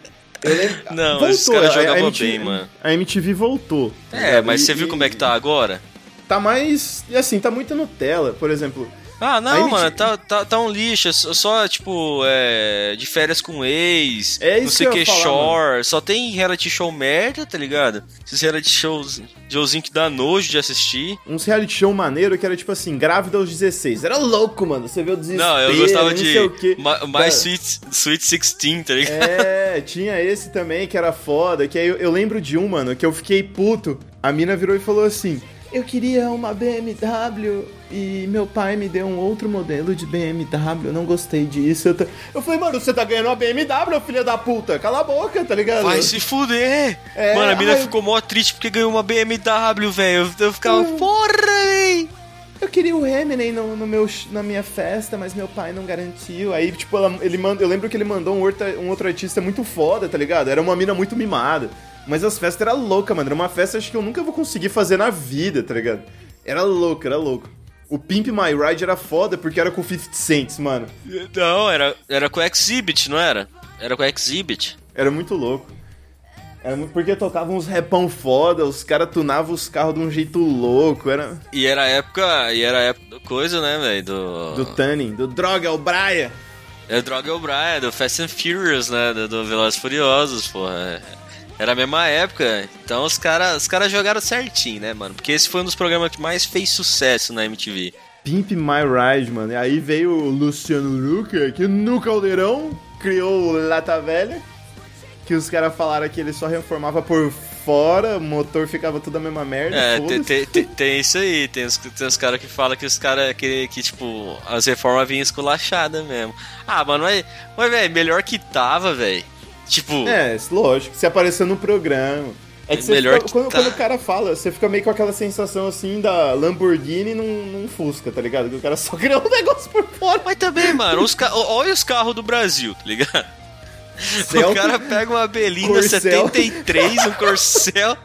Eu lembro... Não, esses caras a- a jogavam MTV bem, mano. A MTV voltou. tá É, mas E- você viu e- como é que tá agora? Tá mais. E assim, tá muito Nutella. Por exemplo, Ah, não, mano, tá, tá, tá um lixo. é Só, tipo, é, de férias com ex, É não sei o que falar, shore. Só tem reality show merda, tá ligado? Esses reality shows, showzinho que dá nojo de assistir. uns reality show maneiro que era tipo assim, grávida aos 16. Era louco, mano. Você vê o desespero. Não, eu gostava não de Mais Sweet, Sweet 16, tá ligado? É, tinha esse também que era foda. Que aí eu, eu lembro de um, mano, que eu fiquei puto. A mina virou e falou assim: eu queria uma BMW e meu pai me deu um outro modelo de BMW, eu não gostei disso. Eu, tô- eu falei, mano, você tá ganhando uma BMW, filha da puta, cala a boca, tá ligado? Vai se fuder! É, Mano, a mina ai, ficou mó triste porque ganhou uma BMW, velho. Eu, ficava, porra, véi! Eu queria o Eminem no, no meu, na minha festa, mas meu pai não garantiu. Aí, tipo, ela- ele manda, eu lembro que ele mandou um outro, um outro artista muito foda, tá ligado? Era uma mina muito mimada. Mas as festas eram loucas, mano. Era uma festa acho que eu nunca vou conseguir fazer na vida, tá ligado? Era louco, era louco. O Pimp My Ride era foda porque era com 50 Cents, mano. Não, era, era com Exhibit, não era? Era com Exhibit. Era muito louco. Era muito porque tocavam uns repão foda, os caras tunavam os carros de um jeito louco. Era E era a época. E era a época coisa, né, velho? Do. do Tanning, do Droga, o Braia. É o Droga O'Brien, do Fast and Furious, né? Do, do Velozes Furiosos, porra. Era a mesma época. Então os caras os cara jogaram certinho, né, mano? Porque esse foi um dos programas que mais fez sucesso na MTV. Pimp My Ride, mano. E aí veio o Luciano Luca, que no Caldeirão criou o Lata Velha. Que os caras falaram que ele só reformava por fora, o motor ficava tudo a mesma merda. É, tem, tem, tem isso aí. Tem os, tem os caras que falam que os caras que, que, tipo, as reformas vinham esculachadas mesmo. Ah, mano, mas, mas velho, melhor que tava, velho. Tipo, É, lógico. Se apareceu no programa. É que você Melhor fica- que quando, tá. quando o cara fala, você fica meio com aquela sensação assim da Lamborghini num, num Fusca, tá ligado? Que o cara só criou um negócio por fora. Mas também, mano, os olha os carros do Brasil, tá ligado? Celta, o cara pega uma Belina Corcel. 73, um Corcel.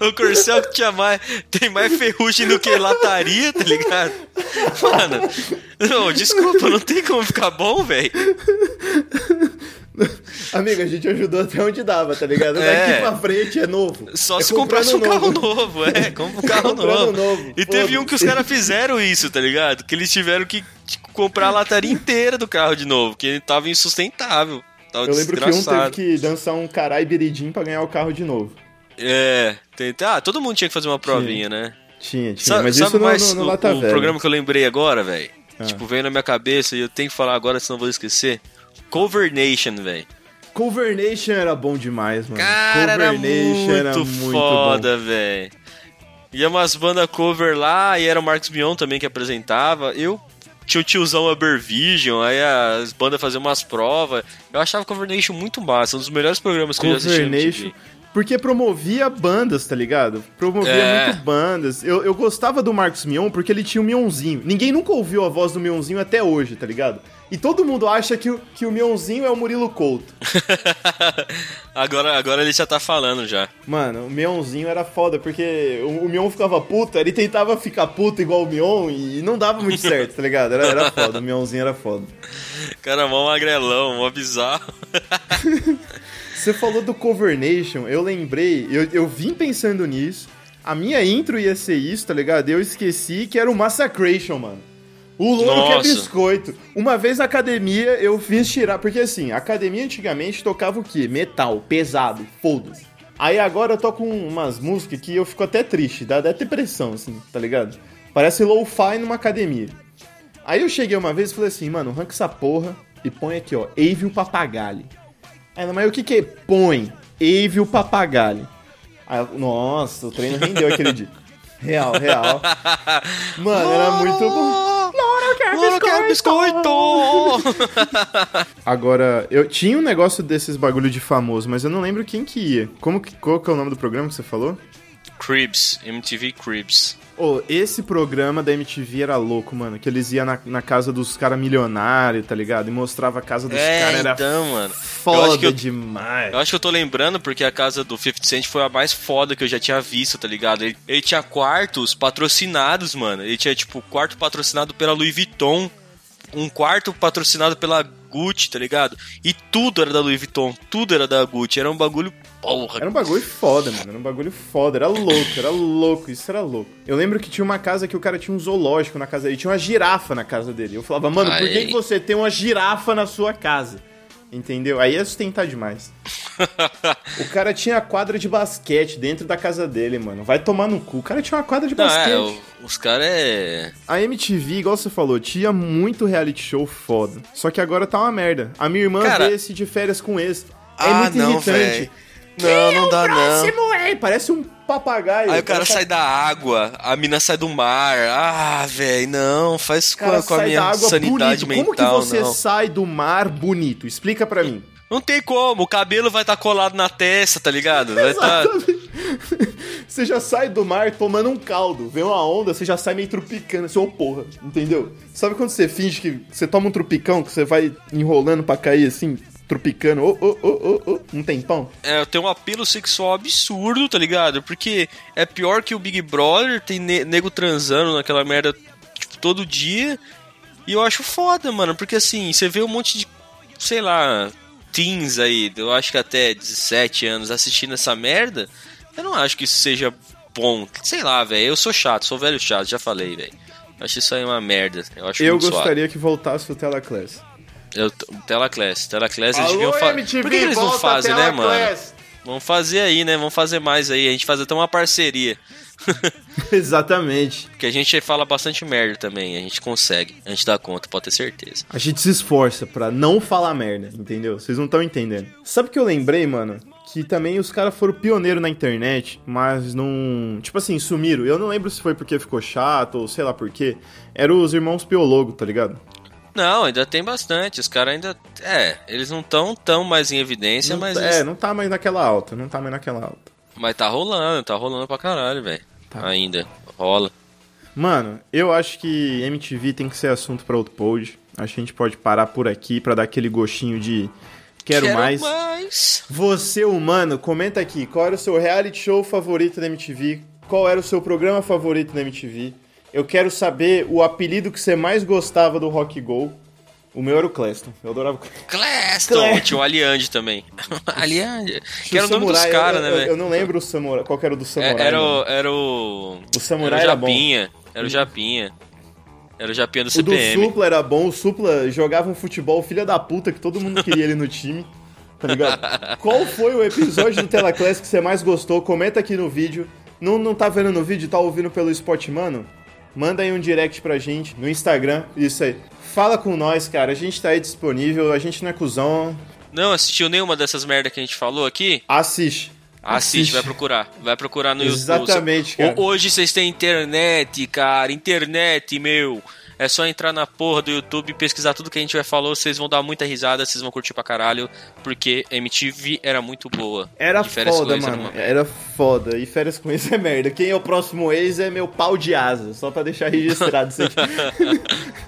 O Corcel que tinha mais, tem mais ferrugem do que lataria, tá ligado? Mano, não, desculpa, não tem como ficar bom, velho. Amigo, a gente ajudou até onde dava, tá ligado? É. Daqui pra frente é novo. Só É se comprasse um comprando carro novo, é, compra um carro novo. novo, E teve um que os caras fizeram isso, tá ligado? Que eles tiveram que tipo, comprar a lataria inteira do carro de novo, que ele tava insustentável. Tava Eu lembro que um desgraçado. teve que dançar um carai biridim pra ganhar o carro de novo. É, tem, ah, todo mundo tinha que fazer uma provinha, né? Tinha, tinha. Sabe, mas sabe isso no, mais no, no o, Lata o Velha. programa que eu lembrei agora, velho? Ah. Tipo, veio na minha cabeça e eu tenho que falar agora, senão eu vou esquecer. Cover Nation, velho. Cover Nation era bom demais, mano. Cara, era Cover Nation muito, era muito foda, velho. Ia umas bandas cover lá, e era o Marcos Mion também que apresentava. Eu tinha o tiozão Ubervision, aí as bandas faziam umas provas. Eu achava Cover Nation muito massa, um dos melhores programas que eu já assisti. Cover. Nation. Porque promovia bandas, tá ligado? Promovia É. muito bandas. Eu, eu gostava do Marcos Mion porque ele tinha o Mionzinho. Ninguém nunca ouviu a voz do Mionzinho até hoje, tá ligado? E todo mundo acha que, o- que o Mionzinho é o Murilo Couto. agora, agora ele já tá falando já. Mano, o Mionzinho era foda, porque o, o Mion ficava puto, ele tentava ficar puto igual o Mion e não dava muito certo, tá ligado? Era, era foda, o Mionzinho era foda. Cara, mó magrelão, mó bizarro. Você falou do Cover Nation, eu lembrei, eu, eu vim pensando nisso. A minha intro ia ser isso, tá ligado? Eu esqueci que era o Massacration, mano. O louro que é biscoito. Uma vez na academia eu fiz tirar. Porque assim, a academia antigamente tocava o quê? Metal, pesado, foda-se. Aí agora eu toco um- umas músicas que eu fico até triste, dá até depressão, assim, tá ligado? Parece lo-fi numa academia. Aí eu cheguei uma vez e falei assim, mano, arranca essa porra e põe aqui, ó, Ave o Papagalho. Ela, mas o que que é? Põe Ave o Papagalho. Aí eu, nossa, o treino rendeu aquele dia. Real, real. Mano, era muito bom. Louro quer biscoito! Agora, eu tinha um negócio desses bagulho de famoso, mas eu não lembro quem que ia. Como que, qual que é o nome do programa que você falou? Cribs, MTV Cribs. Ô, esse programa da MTV era louco, mano. Que eles iam na, na casa dos caras milionários, tá ligado? E mostrava a casa dos É, caras. Era então, mano. foda Eu eu- demais. Eu acho que eu tô lembrando porque a casa do 50 Cent foi a mais foda que eu já tinha visto, tá ligado? Ele, ele tinha quartos patrocinados, mano. Ele tinha, tipo, quarto patrocinado pela Louis Vuitton, um quarto patrocinado pela Gucci, tá ligado? E tudo era da Louis Vuitton, tudo era da Gucci. Era um bagulho, porra. Era um bagulho foda, mano. Era um bagulho foda. Era louco, era louco. Isso era louco. Eu lembro que tinha uma casa que o cara tinha um zoológico na casa dele. Tinha uma girafa na casa dele. Eu falava, mano, por que, que você tem uma girafa na sua casa? Entendeu? Aí é sustentar demais. o cara tinha quadra de basquete dentro da casa dele, mano. Vai tomar no cu. O cara tinha uma quadra de Não, basquete. é, o- os caras é. A MTV, igual você falou, tinha muito reality show foda. Só que agora tá uma merda. A minha irmã Cara- vê esse de férias com esse. É Ah, muito não, irritante. Não, não dá não. É, parece um papagaio. Aí o cara tá- sai da água, a mina sai do mar. Ah, velho, não, faz com, cara a- com a minha sanidade bonito. Como que mental, você não. sai do mar bonito? Explica pra mim. Não tem como, o cabelo vai estar colado na testa, tá ligado? Vai tá... Você já sai do mar tomando um caldo. Vem uma onda, você já sai meio trupicando. Assim, ô porra, entendeu? Sabe quando você finge que você toma um trupicão, que você vai enrolando pra cair assim, trupicando, ô, ô, ô, ô, ô, um tempão? É, tem um apelo sexual absurdo, tá ligado? Porque é pior que o Big Brother, tem ne- nego transando naquela merda, tipo, todo dia. E eu acho foda, mano, porque assim, você vê um monte de, sei lá, teens aí, eu acho que até 17 anos assistindo essa merda. Eu não acho que isso seja bom. Sei lá, velho, eu sou chato, sou velho chato, já falei, velho. Acho isso aí uma merda. Eu acho Eu suave. gostaria que voltasse o Telaclass. Eu, Telaclass, Telaclass, eles deviam fazer. Por que, eles não fazem, né, mano? Vamos fazer aí, né? Vamos fazer mais aí. A gente faz até uma parceria. Exatamente. Porque a gente fala bastante merda também. A gente consegue. A gente dá conta, pode ter certeza. A gente se esforça pra não falar merda, entendeu? Vocês não estão entendendo. Sabe o que eu lembrei, mano? Que também os caras foram pioneiros na internet, mas não. Tipo assim, sumiram. Eu não lembro se foi porque ficou chato ou sei lá por quê. Eram os irmãos Piologo, tá ligado? Não, ainda tem bastante. Os caras ainda. É, eles não estão tão mais em evidência, Não mas. tá- eles- É, não tá mais naquela alta, não tá mais naquela alta. Mas tá rolando, tá rolando pra caralho, velho. Tá. Ainda. Rola. Mano, eu acho que MTV tem que ser assunto pra outro pod. Acho que a gente pode parar por aqui pra dar aquele gostinho de quero, Quero mais. mais. Você, humano, comenta aqui qual era o seu reality show favorito da MTV, qual era o seu programa favorito da MTV. Eu quero saber o apelido que você mais gostava do Rock Go. O meu era o Cleston. Eu adorava o Cleston! Cleston. Tinha o Aliande também. Aliande. Que era o nome dos Samurai, caras, eu- né, velho? Eu não lembro o Samurai. Qual que era o do Samurai? É, Era o. Era o. O Samurai era era o bom. Japinha. Era o Japinha. Era o Japinha do O do CPM. Supla era bom. O Supla jogava um futebol filha da puta que todo mundo queria ele no time. Tá ligado? Qual foi o episódio do Telaclass que você mais gostou? Comenta aqui no vídeo. Não, não tá vendo no vídeo, tá ouvindo pelo Spot Mano? Manda aí um direct pra gente no Instagram. Isso aí. Fala com nós, cara. A gente tá aí disponível. A gente não é cuzão. Não assistiu nenhuma dessas merda que a gente falou aqui? Assiste. Assiste, vai procurar. Vai procurar no Exatamente, YouTube. cara. Hoje vocês têm internet, cara. Internet, meu. É só entrar na porra do YouTube e pesquisar tudo que a gente vai falou. Vocês vão dar muita risada, vocês vão curtir pra caralho. Porque MTV era muito boa. Era foda, era mano. uma- Era foda. E férias com ex é merda. Quem é o próximo ex é meu pau de asa. Só pra deixar registrado isso aqui.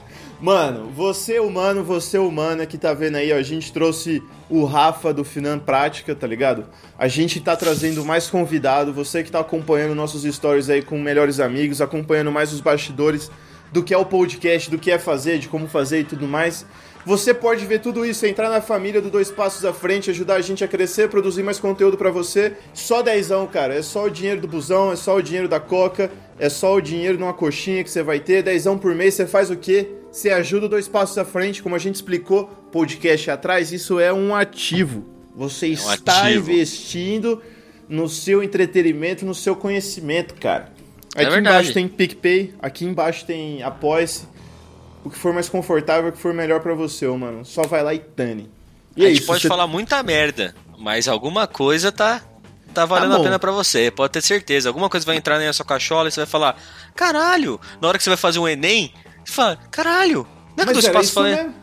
Mano, você humano, você humana que tá vendo aí, ó, a gente trouxe o Rafa do Finan Prática, tá ligado? A gente tá trazendo mais convidado, você que tá acompanhando nossos stories aí com melhores amigos, acompanhando mais os bastidores do que é o podcast, do que é fazer, de como fazer e tudo mais. Você pode ver tudo isso, entrar na família do Dois Passos à Frente, ajudar a gente a crescer, produzir mais conteúdo pra você. Só dezão, cara. É só o dinheiro do busão, é só o dinheiro da coca, é só o dinheiro de uma coxinha que você vai ter. Dezão por mês, você faz o quê? Você ajuda o Dois Passos à Frente, como a gente explicou podcast atrás, isso é um ativo. Você um está ativo. investindo no seu entretenimento, no seu conhecimento, cara. É Aqui verdade. embaixo tem PicPay, aqui embaixo tem Apoia-se. O que for mais confortável, o que for melhor pra você, ô, mano. Só vai lá e tane. E a é gente isso, pode você- falar muita merda, mas alguma coisa tá tá valendo bom. a pena pra você, pode ter certeza. Alguma coisa vai entrar na sua cachola e você vai falar: "Caralho!" Na hora que você vai fazer um ENEM, você fala: "Caralho!" Não é que Mas dois passos isso falou. mesmo,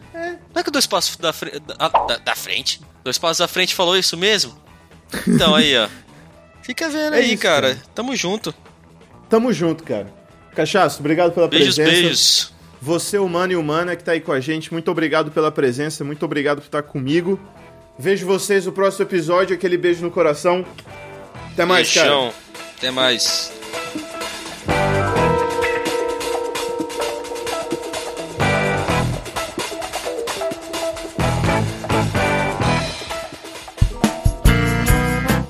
Não é que dois passos da, fre- da, da- da frente. Dois passos da frente falou isso mesmo? Então aí, ó. Fica vendo É aí, isso, cara. cara. Tamo junto. Tamo junto, cara. Cachaço, obrigado pela Beijos, presença. beijos. Você, humano e humana, que tá aí com a gente, muito obrigado pela presença, muito obrigado por estar comigo. Vejo vocês no próximo episódio, aquele beijo no coração. Até mais, cara. Beijão. Até mais.